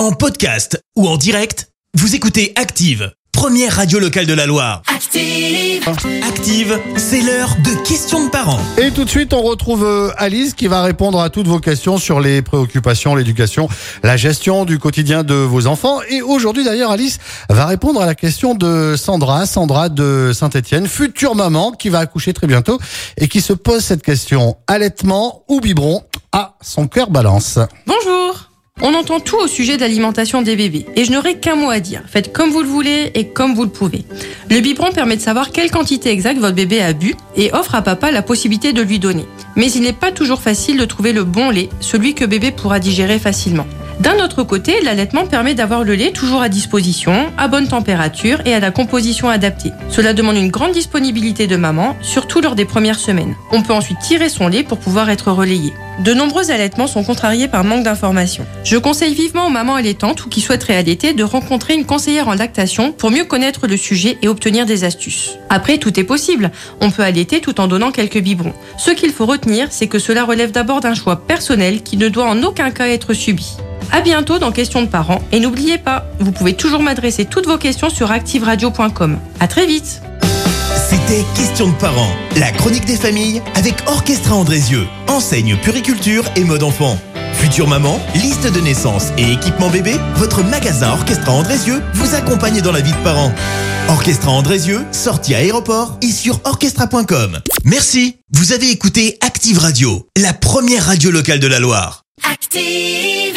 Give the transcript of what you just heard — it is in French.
En podcast ou en direct, vous écoutez Active, première radio locale de la Loire. Active. Active, c'est l'heure de questions de parents. Et tout de suite, on retrouve euh, Alice qui va répondre à toutes vos questions sur les préoccupations, l'éducation, la gestion du quotidien de vos enfants. Et aujourd'hui, d'ailleurs, Alice va répondre à la question de Sandra, Sandra de Saint-Etienne, future maman qui va accoucher très bientôt et qui se pose cette question. Allaitement ou biberon Ah, son cœur balance. Bonjour on entend tout au sujet de l'alimentation des bébés et je n'aurai qu'un mot à dire. Faites comme vous le voulez et comme vous le pouvez. Le biberon permet de savoir quelle quantité exacte votre bébé a bu et offre à papa la possibilité de lui donner. Mais il n'est pas toujours facile de trouver le bon lait, celui que bébé pourra digérer facilement. D'un autre côté, l'allaitement permet d'avoir le lait toujours à disposition, à bonne température et à la composition adaptée. Cela demande une grande disponibilité de maman, surtout lors des premières semaines. On peut ensuite tirer son lait pour pouvoir être relayé. De nombreux allaitements sont contrariés par manque d'informations. Je conseille vivement aux mamans allaitantes ou qui souhaiteraient allaiter de rencontrer une conseillère en lactation pour mieux connaître le sujet et obtenir des astuces. Après, tout est possible. On peut allaiter tout en donnant quelques biberons. Ce qu'il faut retenir, c'est que cela relève d'abord d'un choix personnel qui ne doit en aucun cas être subi. À bientôt dans Questions de parents et n'oubliez pas, vous pouvez toujours m'adresser toutes vos questions sur activeradio.com. À très vite. C'était Questions de parents, la chronique des familles avec Orchestra Andrézieux, enseigne puriculture et mode enfant. Future maman, liste de naissance et équipement bébé, votre magasin Orchestra Andrézieux vous accompagne dans la vie de parents. Orchestra Andrézieux, sortie à aéroport et sur orchestra.com. Merci, vous avez écouté Active Radio, la première radio locale de la Loire. Active.